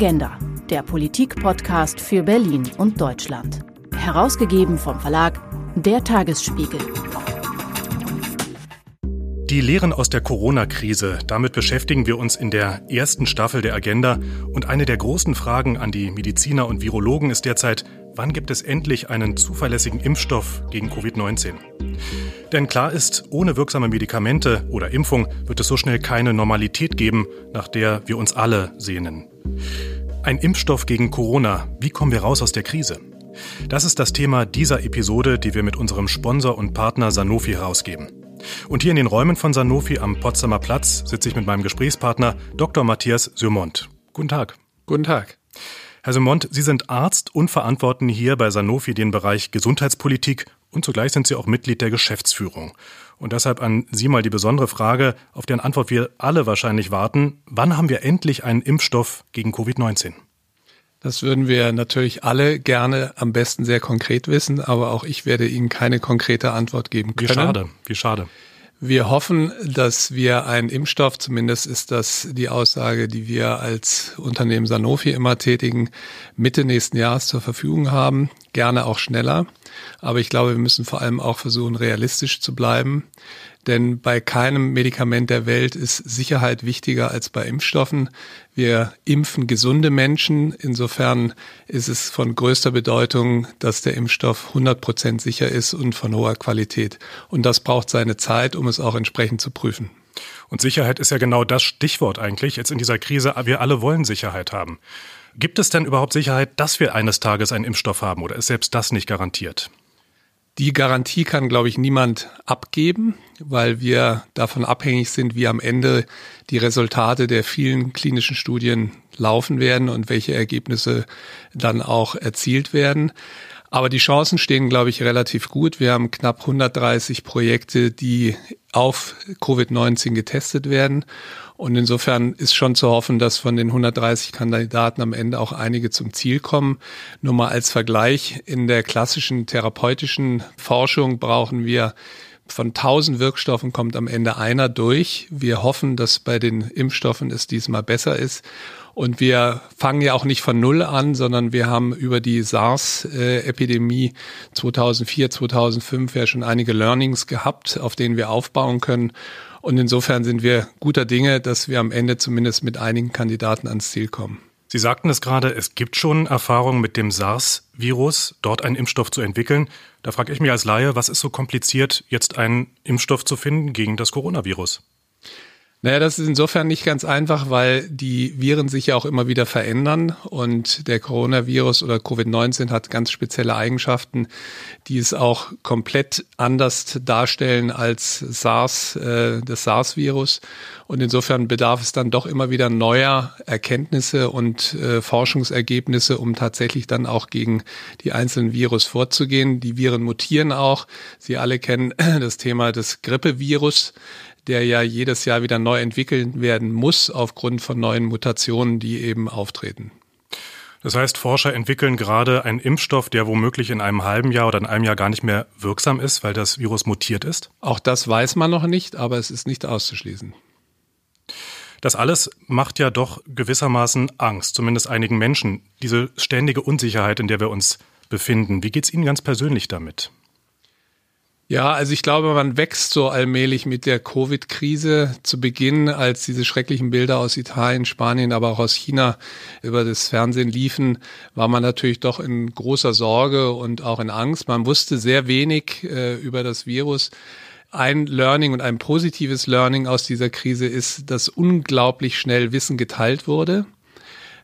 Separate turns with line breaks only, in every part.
Agenda, der Politik-Podcast für Berlin und Deutschland. Herausgegeben vom Verlag Der Tagesspiegel.
Die Lehren aus der Corona-Krise, damit beschäftigen wir uns in der ersten Staffel der Agenda. Und eine der großen Fragen an die Mediziner und Virologen ist derzeit, wann gibt es endlich einen zuverlässigen Impfstoff gegen Covid-19? Denn klar ist, ohne wirksame Medikamente oder Impfung wird es so schnell keine Normalität geben, nach der wir uns alle sehnen. Ein Impfstoff gegen Corona, wie kommen wir raus aus der Krise? Das ist das Thema dieser Episode, die wir mit unserem Sponsor und Partner Sanofi herausgeben. Und hier in den Räumen von Sanofi am Potsdamer Platz sitze ich mit meinem Gesprächspartner Dr. Matthias Sürmont. Guten Tag.
Guten Tag.
Herr Sürmont, Sie sind Arzt und verantworten hier bei Sanofi den Bereich Gesundheitspolitik und zugleich sind Sie auch Mitglied der Geschäftsführung. Und deshalb an Sie mal die besondere Frage, auf deren Antwort wir alle wahrscheinlich warten. Wann haben wir endlich einen Impfstoff gegen Covid-19?
Das würden wir natürlich alle gerne am besten sehr konkret wissen, aber auch ich werde Ihnen keine konkrete Antwort geben können.
Wie schade, wie schade.
Wir hoffen, dass wir einen Impfstoff, zumindest ist das die Aussage, die wir als Unternehmen Sanofi immer tätigen, Mitte nächsten Jahres zur Verfügung haben, gerne auch schneller. Aber ich glaube, wir müssen vor allem auch versuchen, realistisch zu bleiben. Denn bei keinem Medikament der Welt ist Sicherheit wichtiger als bei Impfstoffen. Wir impfen gesunde Menschen. Insofern ist es von größter Bedeutung, dass der Impfstoff 100 Prozent sicher ist und von hoher Qualität. Und das braucht seine Zeit, um es auch entsprechend zu prüfen.
Und Sicherheit ist ja genau das Stichwort eigentlich jetzt in dieser Krise. Wir alle wollen Sicherheit haben. Gibt es denn überhaupt Sicherheit, dass wir eines Tages einen Impfstoff haben oder ist selbst das nicht garantiert?
Die Garantie kann, glaube ich, niemand abgeben, weil wir davon abhängig sind, wie am Ende die Resultate der vielen klinischen Studien laufen werden und welche Ergebnisse dann auch erzielt werden. Aber die Chancen stehen, glaube ich, relativ gut. Wir haben knapp 130 Projekte, die auf Covid-19 getestet werden. Und insofern ist schon zu hoffen, dass von den 130 Kandidaten am Ende auch einige zum Ziel kommen. Nur mal als Vergleich, in der klassischen therapeutischen Forschung brauchen wir von 1000 Wirkstoffen kommt am Ende einer durch. Wir hoffen, dass bei den Impfstoffen es diesmal besser ist. Und wir fangen ja auch nicht von Null an, sondern wir haben über die SARS-Epidemie 2004, 2005 ja schon einige Learnings gehabt, auf denen wir aufbauen können. Und insofern sind wir guter Dinge, dass wir am Ende zumindest mit einigen Kandidaten ans Ziel kommen.
Sie sagten es gerade, es gibt schon Erfahrungen mit dem SARS-Virus, dort einen Impfstoff zu entwickeln. Da frage ich mich als Laie, was ist so kompliziert, jetzt einen Impfstoff zu finden gegen das Coronavirus?
Naja, das ist insofern nicht ganz einfach, weil die Viren sich ja auch immer wieder verändern und der Coronavirus oder Covid-19 hat ganz spezielle Eigenschaften, die es auch komplett anders darstellen als SARS, äh, das SARS-Virus. Und insofern bedarf es dann doch immer wieder neuer Erkenntnisse und äh, Forschungsergebnisse, um tatsächlich dann auch gegen die einzelnen Virus vorzugehen. Die Viren mutieren auch. Sie alle kennen das Thema des Grippevirus der ja jedes Jahr wieder neu entwickelt werden muss aufgrund von neuen Mutationen, die eben auftreten.
Das heißt, Forscher entwickeln gerade einen Impfstoff, der womöglich in einem halben Jahr oder in einem Jahr gar nicht mehr wirksam ist, weil das Virus mutiert ist?
Auch das weiß man noch nicht, aber es ist nicht auszuschließen.
Das alles macht ja doch gewissermaßen Angst, zumindest einigen Menschen, diese ständige Unsicherheit, in der wir uns befinden. Wie geht es Ihnen ganz persönlich damit?
Ja, also ich glaube, man wächst so allmählich mit der Covid-Krise. Zu Beginn, als diese schrecklichen Bilder aus Italien, Spanien, aber auch aus China über das Fernsehen liefen, war man natürlich doch in großer Sorge und auch in Angst. Man wusste sehr wenig äh, über das Virus. Ein Learning und ein positives Learning aus dieser Krise ist, dass unglaublich schnell Wissen geteilt wurde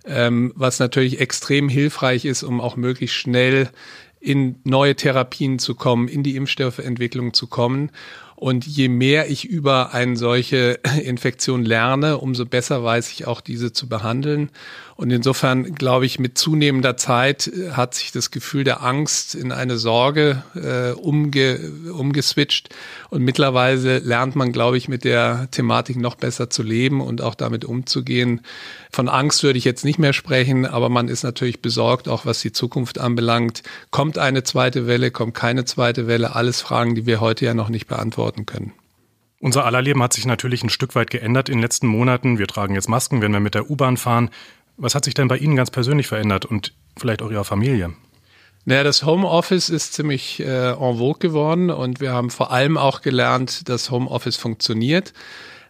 ähm, was natürlich extrem hilfreich ist, um auch möglichst schnell in neue Therapien zu kommen, in die Impfstoffentwicklung zu kommen. Und je mehr ich über eine solche Infektion lerne, umso besser weiß ich auch diese zu behandeln. Und insofern glaube ich, mit zunehmender Zeit äh, hat sich das Gefühl der Angst in eine Sorge äh, umge, umgeswitcht. Und mittlerweile lernt man, glaube ich, mit der Thematik noch besser zu leben und auch damit umzugehen. Von Angst würde ich jetzt nicht mehr sprechen, aber man ist natürlich besorgt, auch was die Zukunft anbelangt. Kommt eine zweite Welle, kommt keine zweite Welle? Alles Fragen, die wir heute ja noch nicht beantworten können.
Unser aller Leben hat sich natürlich ein Stück weit geändert in den letzten Monaten. Wir tragen jetzt Masken, wenn wir mit der U-Bahn fahren. Was hat sich denn bei Ihnen ganz persönlich verändert und vielleicht auch Ihrer Familie?
Naja, das Homeoffice ist ziemlich äh, en vogue geworden und wir haben vor allem auch gelernt, dass Homeoffice funktioniert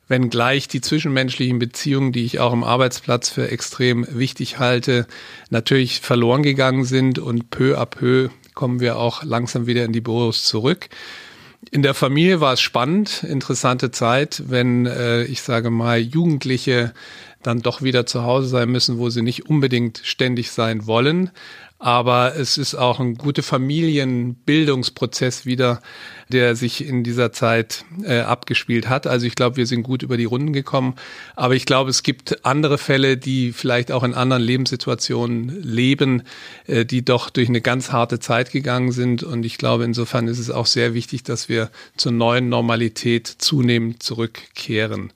wenngleich die zwischenmenschlichen Beziehungen, die ich auch im Arbeitsplatz für extrem wichtig halte, natürlich verloren gegangen sind und peu à peu kommen wir auch langsam wieder in die Büros zurück. In der Familie war es spannend, interessante Zeit, wenn äh, ich sage mal Jugendliche dann doch wieder zu Hause sein müssen, wo sie nicht unbedingt ständig sein wollen aber es ist auch ein guter Familienbildungsprozess wieder, der sich in dieser Zeit äh, abgespielt hat. Also ich glaube, wir sind gut über die Runden gekommen. Aber ich glaube, es gibt andere Fälle, die vielleicht auch in anderen Lebenssituationen leben, äh, die doch durch eine ganz harte Zeit gegangen sind. Und ich glaube, insofern ist es auch sehr wichtig, dass wir zur neuen Normalität zunehmend zurückkehren.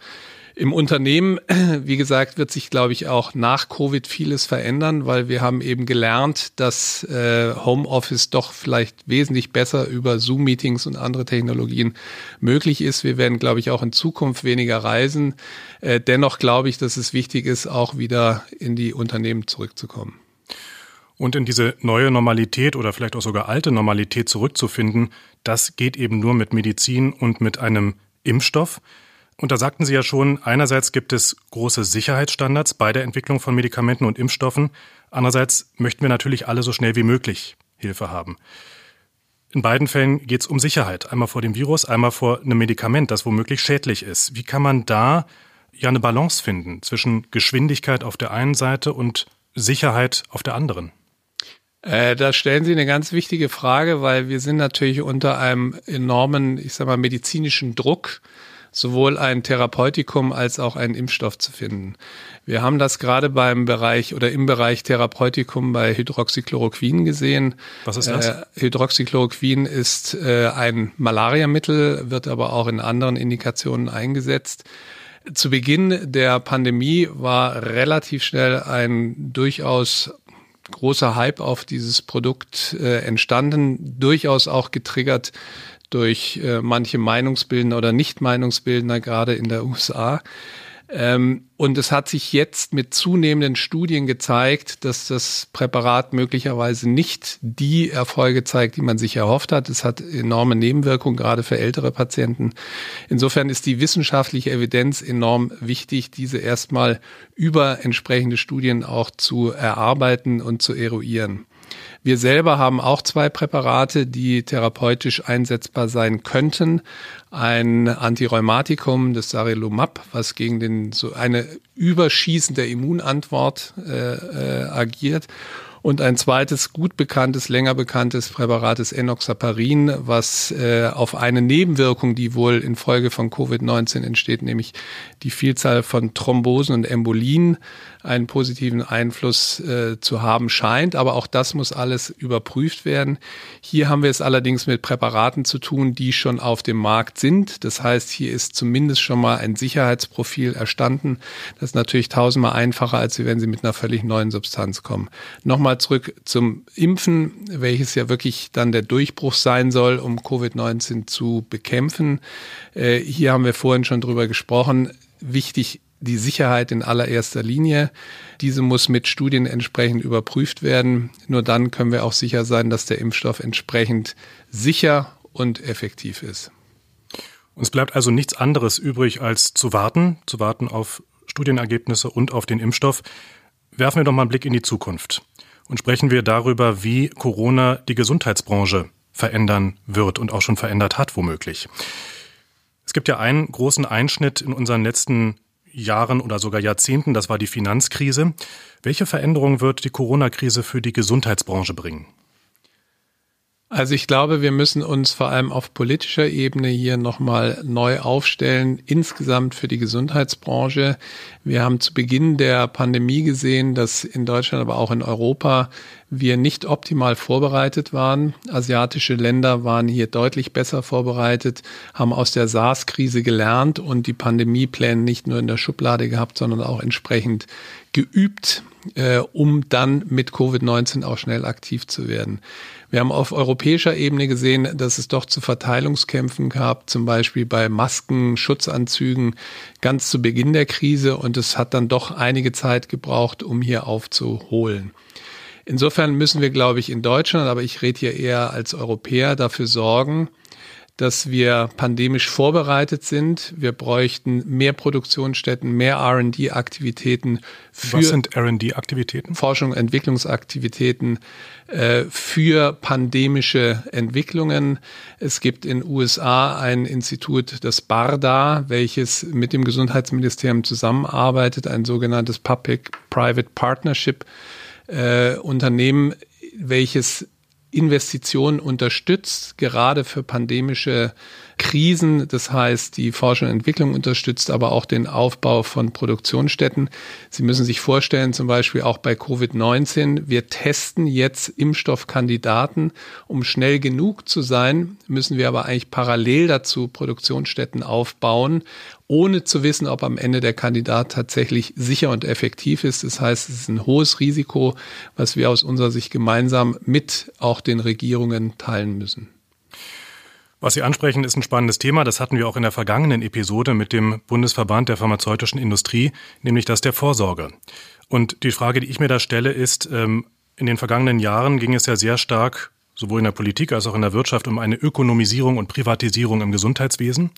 Im Unternehmen, wie gesagt, wird sich, glaube ich, auch nach Covid vieles verändern, weil wir haben eben gelernt, dass äh, Homeoffice doch vielleicht wesentlich besser über Zoom-Meetings und andere Technologien möglich ist. Wir werden, glaube ich, auch in Zukunft weniger reisen. Äh, dennoch glaube ich, dass es wichtig ist, auch wieder in die Unternehmen zurückzukommen.
Und in diese neue Normalität oder vielleicht auch sogar alte Normalität zurückzufinden, das geht eben nur mit Medizin und mit einem Impfstoff. Und da sagten Sie ja schon, einerseits gibt es große Sicherheitsstandards bei der Entwicklung von Medikamenten und Impfstoffen, andererseits möchten wir natürlich alle so schnell wie möglich Hilfe haben. In beiden Fällen geht es um Sicherheit, einmal vor dem Virus, einmal vor einem Medikament, das womöglich schädlich ist. Wie kann man da ja eine Balance finden zwischen Geschwindigkeit auf der einen Seite und Sicherheit auf der anderen?
Äh, da stellen Sie eine ganz wichtige Frage, weil wir sind natürlich unter einem enormen, ich sag mal, medizinischen Druck sowohl ein Therapeutikum als auch einen Impfstoff zu finden. Wir haben das gerade beim Bereich oder im Bereich Therapeutikum bei Hydroxychloroquin gesehen.
Was ist das?
Äh, Hydroxychloroquin ist äh, ein Malariamittel, wird aber auch in anderen Indikationen eingesetzt. Zu Beginn der Pandemie war relativ schnell ein durchaus großer Hype auf dieses Produkt äh, entstanden, durchaus auch getriggert durch äh, manche Meinungsbildner oder Nicht-Meinungsbildner, gerade in der USA. Ähm, und es hat sich jetzt mit zunehmenden Studien gezeigt, dass das Präparat möglicherweise nicht die Erfolge zeigt, die man sich erhofft hat. Es hat enorme Nebenwirkungen, gerade für ältere Patienten. Insofern ist die wissenschaftliche Evidenz enorm wichtig, diese erstmal über entsprechende Studien auch zu erarbeiten und zu eruieren. Wir selber haben auch zwei Präparate, die therapeutisch einsetzbar sein könnten. Ein Antirheumatikum, das Sarilumab, was gegen den, so eine überschießende Immunantwort äh, äh, agiert und ein zweites gut bekanntes, länger bekanntes Präparat ist Enoxaparin, was äh, auf eine Nebenwirkung, die wohl infolge von Covid-19 entsteht, nämlich die Vielzahl von Thrombosen und Embolien, einen positiven Einfluss äh, zu haben scheint. Aber auch das muss alles überprüft werden. Hier haben wir es allerdings mit Präparaten zu tun, die schon auf dem Markt sind. Das heißt, hier ist zumindest schon mal ein Sicherheitsprofil erstanden. Das ist natürlich tausendmal einfacher, als wenn Sie mit einer völlig neuen Substanz kommen. Nochmal zurück zum Impfen, welches ja wirklich dann der Durchbruch sein soll, um Covid-19 zu bekämpfen. Äh, hier haben wir vorhin schon drüber gesprochen. Wichtig die Sicherheit in allererster Linie. Diese muss mit Studien entsprechend überprüft werden. Nur dann können wir auch sicher sein, dass der Impfstoff entsprechend sicher und effektiv ist.
Uns bleibt also nichts anderes übrig, als zu warten, zu warten auf Studienergebnisse und auf den Impfstoff. Werfen wir doch mal einen Blick in die Zukunft und sprechen wir darüber, wie Corona die Gesundheitsbranche verändern wird und auch schon verändert hat, womöglich. Es gibt ja einen großen Einschnitt in unseren letzten Jahren oder sogar Jahrzehnten, das war die Finanzkrise. Welche Veränderungen wird die Corona-Krise für die Gesundheitsbranche bringen?
Also ich glaube, wir müssen uns vor allem auf politischer Ebene hier nochmal neu aufstellen, insgesamt für die Gesundheitsbranche. Wir haben zu Beginn der Pandemie gesehen, dass in Deutschland, aber auch in Europa wir nicht optimal vorbereitet waren. Asiatische Länder waren hier deutlich besser vorbereitet, haben aus der SARS-Krise gelernt und die Pandemiepläne nicht nur in der Schublade gehabt, sondern auch entsprechend geübt, äh, um dann mit Covid-19 auch schnell aktiv zu werden. Wir haben auf europäischer Ebene gesehen, dass es doch zu Verteilungskämpfen gab, zum Beispiel bei Masken, Schutzanzügen ganz zu Beginn der Krise und es hat dann doch einige Zeit gebraucht, um hier aufzuholen. Insofern müssen wir, glaube ich, in Deutschland, aber ich rede hier eher als Europäer, dafür sorgen, dass wir pandemisch vorbereitet sind. Wir bräuchten mehr Produktionsstätten, mehr R&D-Aktivitäten
für Was sind R&D-Aktivitäten?
Forschung, Entwicklungsaktivitäten äh, für pandemische Entwicklungen. Es gibt in USA ein Institut, das BARDA, welches mit dem Gesundheitsministerium zusammenarbeitet, ein sogenanntes Public-Private Partnership äh, Unternehmen, welches Investitionen unterstützt, gerade für pandemische Krisen. Das heißt, die Forschung und Entwicklung unterstützt aber auch den Aufbau von Produktionsstätten. Sie müssen sich vorstellen, zum Beispiel auch bei Covid-19, wir testen jetzt Impfstoffkandidaten. Um schnell genug zu sein, müssen wir aber eigentlich parallel dazu Produktionsstätten aufbauen, ohne zu wissen, ob am Ende der Kandidat tatsächlich sicher und effektiv ist. Das heißt, es ist ein hohes Risiko, was wir aus unserer Sicht gemeinsam mit auch den Regierungen teilen müssen.
Was Sie ansprechen, ist ein spannendes Thema. Das hatten wir auch in der vergangenen Episode mit dem Bundesverband der pharmazeutischen Industrie, nämlich das der Vorsorge. Und die Frage, die ich mir da stelle, ist, ähm, in den vergangenen Jahren ging es ja sehr stark, sowohl in der Politik als auch in der Wirtschaft, um eine Ökonomisierung und Privatisierung im Gesundheitswesen.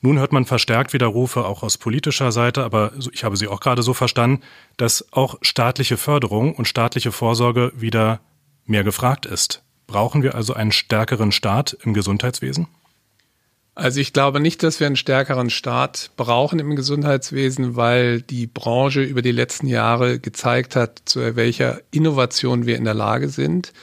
Nun hört man verstärkt Widerrufe auch aus politischer Seite, aber ich habe Sie auch gerade so verstanden, dass auch staatliche Förderung und staatliche Vorsorge wieder mehr gefragt ist. Brauchen wir also einen stärkeren Staat im Gesundheitswesen?
Also ich glaube nicht, dass wir einen stärkeren Staat brauchen im Gesundheitswesen, weil die Branche über die letzten Jahre gezeigt hat, zu welcher Innovation wir in der Lage sind.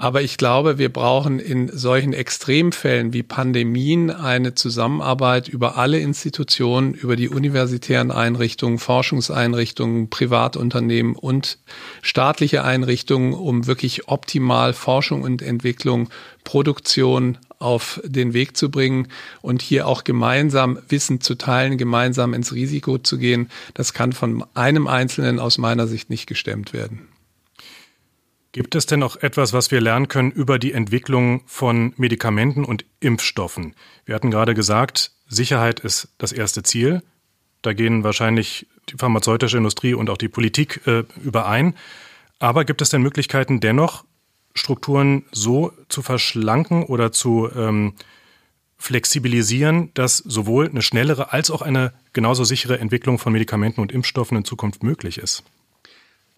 Aber ich glaube, wir brauchen in solchen Extremfällen wie Pandemien eine Zusammenarbeit über alle Institutionen, über die universitären Einrichtungen, Forschungseinrichtungen, Privatunternehmen und staatliche Einrichtungen, um wirklich optimal Forschung und Entwicklung, Produktion auf den Weg zu bringen und hier auch gemeinsam Wissen zu teilen, gemeinsam ins Risiko zu gehen. Das kann von einem Einzelnen aus meiner Sicht nicht gestemmt werden.
Gibt es denn noch etwas, was wir lernen können über die Entwicklung von Medikamenten und Impfstoffen? Wir hatten gerade gesagt, Sicherheit ist das erste Ziel. Da gehen wahrscheinlich die pharmazeutische Industrie und auch die Politik äh, überein. Aber gibt es denn Möglichkeiten, dennoch Strukturen so zu verschlanken oder zu ähm, flexibilisieren, dass sowohl eine schnellere als auch eine genauso sichere Entwicklung von Medikamenten und Impfstoffen in Zukunft möglich ist?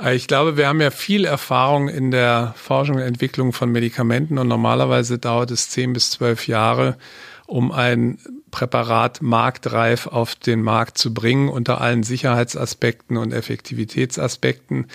Äh, ich glaube, wir haben ja viel Erfahrung in der Forschung und Entwicklung von Medikamenten und normalerweise dauert es zehn bis zwölf Jahre, um ein Präparat marktreif auf den Markt zu bringen unter allen Sicherheitsaspekten und Effektivitätsaspekten.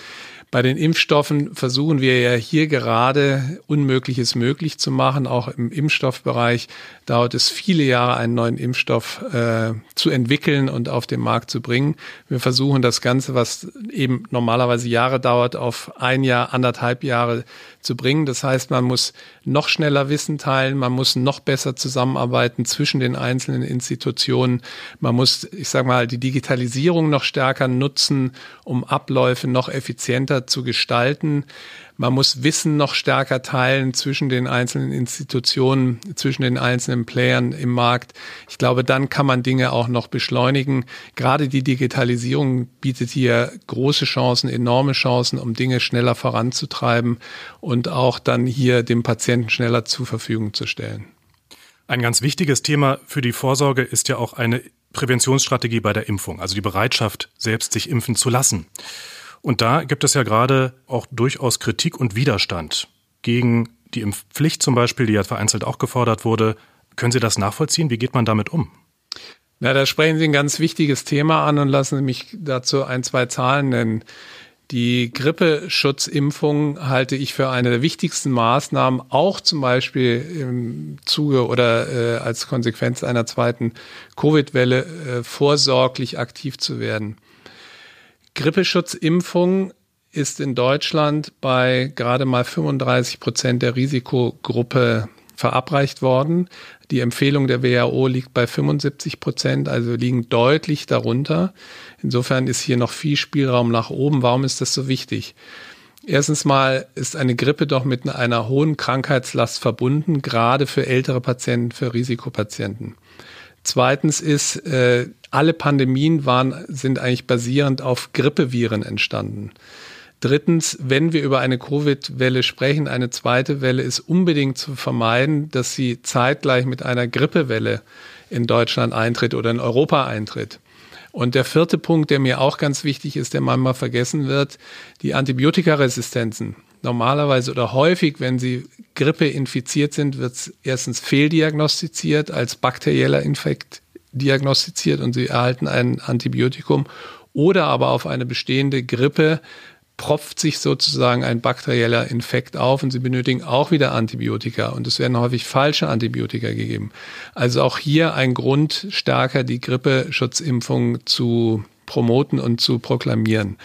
Bei den Impfstoffen versuchen wir ja hier gerade Unmögliches möglich zu machen. Auch im Impfstoffbereich dauert es viele Jahre, einen neuen Impfstoff äh, zu entwickeln und auf den Markt zu bringen. Wir versuchen das Ganze, was eben normalerweise Jahre dauert, auf ein Jahr, anderthalb Jahre zu bringen. Das heißt, man muss noch schneller Wissen teilen, man muss noch besser zusammenarbeiten zwischen den einzelnen Institutionen. Man muss, ich sage mal, die Digitalisierung noch stärker nutzen, um Abläufe noch effizienter zu gestalten. Man muss Wissen noch stärker teilen zwischen den einzelnen Institutionen, zwischen den einzelnen Playern im Markt. Ich glaube, dann kann man Dinge auch noch beschleunigen. Gerade die Digitalisierung bietet hier große Chancen, enorme Chancen, um Dinge schneller voranzutreiben und auch dann hier dem Patienten schneller zur Verfügung zu stellen.
Ein ganz wichtiges Thema für die Vorsorge ist ja auch eine Präventionsstrategie bei der Impfung, also die Bereitschaft, selbst sich impfen zu lassen. Und da gibt es ja gerade auch durchaus Kritik und Widerstand gegen die Impfpflicht zum Beispiel, die ja vereinzelt auch gefordert wurde. Können Sie das nachvollziehen? Wie geht man damit um?
Na, da sprechen Sie ein ganz wichtiges Thema an und lassen Sie mich dazu ein, zwei Zahlen nennen. Die Grippeschutzimpfung halte ich für eine der wichtigsten Maßnahmen, auch zum Beispiel im Zuge oder äh, als Konsequenz einer zweiten Covid-Welle äh, vorsorglich aktiv zu werden. Grippeschutzimpfung ist in Deutschland bei gerade mal 35 Prozent der Risikogruppe verabreicht worden. Die Empfehlung der WHO liegt bei 75 Prozent, also liegen deutlich darunter. Insofern ist hier noch viel Spielraum nach oben. Warum ist das so wichtig? Erstens mal ist eine Grippe doch mit einer hohen Krankheitslast verbunden, gerade für ältere Patienten, für Risikopatienten. Zweitens ist, äh, alle Pandemien waren, sind eigentlich basierend auf Grippeviren entstanden. Drittens, wenn wir über eine Covid-Welle sprechen, eine zweite Welle ist unbedingt zu vermeiden, dass sie zeitgleich mit einer Grippewelle in Deutschland eintritt oder in Europa eintritt. Und der vierte Punkt, der mir auch ganz wichtig ist, der manchmal vergessen wird, die Antibiotikaresistenzen. Normalerweise oder häufig, wenn sie Grippe infiziert sind, wird es erstens fehldiagnostiziert, als bakterieller Infekt diagnostiziert und sie erhalten ein Antibiotikum oder aber auf eine bestehende Grippe propft sich sozusagen ein bakterieller Infekt auf und sie benötigen auch wieder Antibiotika und es werden häufig falsche Antibiotika gegeben. Also auch hier ein Grund, stärker die Grippeschutzimpfung zu promoten und zu proklamieren.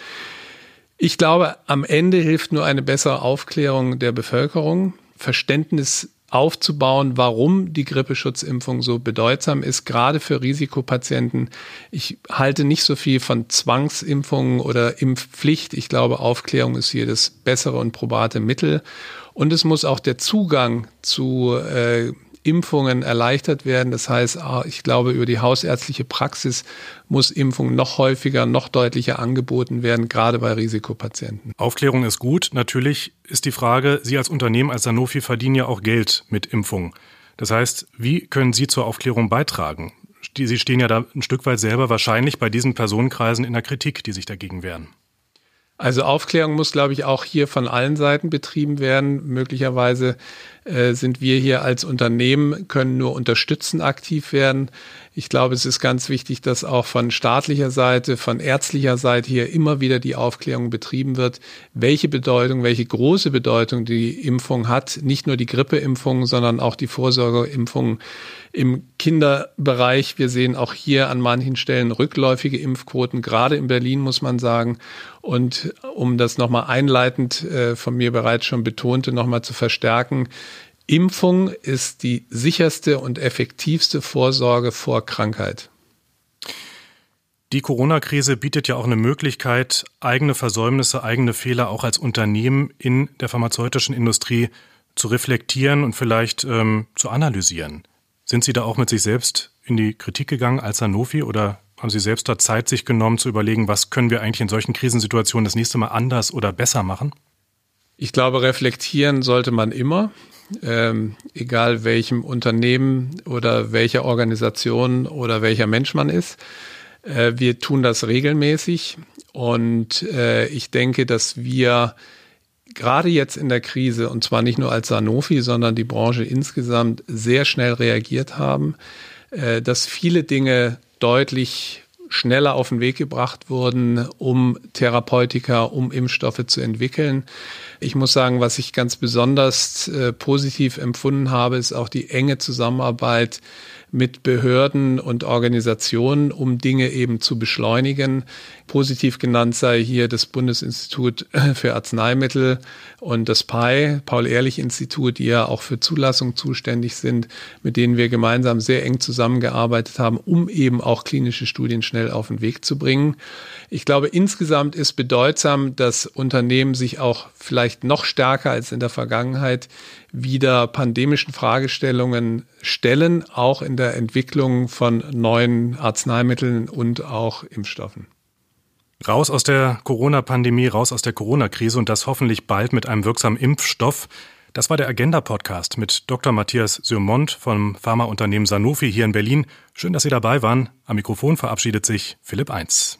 Ich glaube, am Ende hilft nur eine bessere Aufklärung der Bevölkerung, Verständnis aufzubauen, warum die Grippeschutzimpfung so bedeutsam ist, gerade für Risikopatienten. Ich halte nicht so viel von Zwangsimpfungen oder Impfpflicht. Ich glaube, Aufklärung ist hier das bessere und probate Mittel. Und es muss auch der Zugang zu äh, Impfungen erleichtert werden. Das heißt, ah, ich glaube, über die hausärztliche Praxis muss Impfung noch häufiger, noch deutlicher angeboten werden, gerade bei Risikopatienten.
Aufklärung ist gut. Natürlich ist die Frage, Sie als Unternehmen, als Sanofi verdienen ja auch Geld mit Impfung. Das heißt, wie können Sie zur Aufklärung beitragen? Sie stehen ja da ein Stück weit selber wahrscheinlich bei diesen Personenkreisen in der Kritik, die sich dagegen wehren.
Also Aufklärung muss, glaube ich, auch hier von allen Seiten betrieben werden. Möglicherweise äh, sind wir hier als Unternehmen, können nur unterstützen aktiv werden. Ich glaube, es ist ganz wichtig, dass auch von staatlicher Seite, von ärztlicher Seite hier immer wieder die Aufklärung betrieben wird, welche Bedeutung, welche große Bedeutung die Impfung hat. Nicht nur die Grippeimpfung, sondern auch die Vorsorgeimpfung im Kinderbereich. Wir sehen auch hier an manchen Stellen rückläufige Impfquoten, gerade in Berlin muss man sagen. Und um das nochmal einleitend äh, von mir bereits schon betonte, nochmal zu verstärken, Impfung ist die sicherste und effektivste Vorsorge vor Krankheit.
Die Corona-Krise bietet ja auch eine Möglichkeit, eigene Versäumnisse, eigene Fehler auch als Unternehmen in der pharmazeutischen Industrie zu reflektieren und vielleicht ähm, zu analysieren. Sind Sie da auch mit sich selbst in die Kritik gegangen als Sanofi oder haben Sie selbst da Zeit sich genommen zu überlegen, was können wir eigentlich in solchen Krisensituationen das nächste Mal anders oder besser machen?
Ich glaube, reflektieren sollte man immer ähm, egal welchem Unternehmen oder welcher Organisation oder welcher Mensch man ist. Äh, wir tun das regelmäßig und äh, ich denke, dass wir gerade jetzt in der Krise, und zwar nicht nur als Sanofi, sondern die Branche insgesamt sehr schnell reagiert haben, äh, dass viele Dinge deutlich schneller auf den Weg gebracht wurden, um Therapeutika, um Impfstoffe zu entwickeln. Ich muss sagen, was ich ganz besonders äh, positiv empfunden habe, ist auch die enge Zusammenarbeit mit Behörden und Organisationen, um Dinge eben zu beschleunigen. Positiv genannt sei hier das Bundesinstitut für Arzneimittel und das PAI, Paul-Ehrlich-Institut, die ja auch für Zulassung zuständig sind, mit denen wir gemeinsam sehr eng zusammengearbeitet haben, um eben auch klinische Studien schnell auf den Weg zu bringen. Ich glaube, insgesamt ist bedeutsam, dass Unternehmen sich auch vielleicht noch stärker als in der Vergangenheit wieder pandemischen Fragestellungen stellen, auch in der Entwicklung von neuen Arzneimitteln und auch Impfstoffen.
Raus aus der Corona-Pandemie, raus aus der Corona-Krise und das hoffentlich bald mit einem wirksamen Impfstoff. Das war der Agenda-Podcast mit Dr. Matthias Sürmont vom Pharmaunternehmen Sanofi hier in Berlin. Schön, dass Sie dabei waren. Am Mikrofon verabschiedet sich Philipp Eins.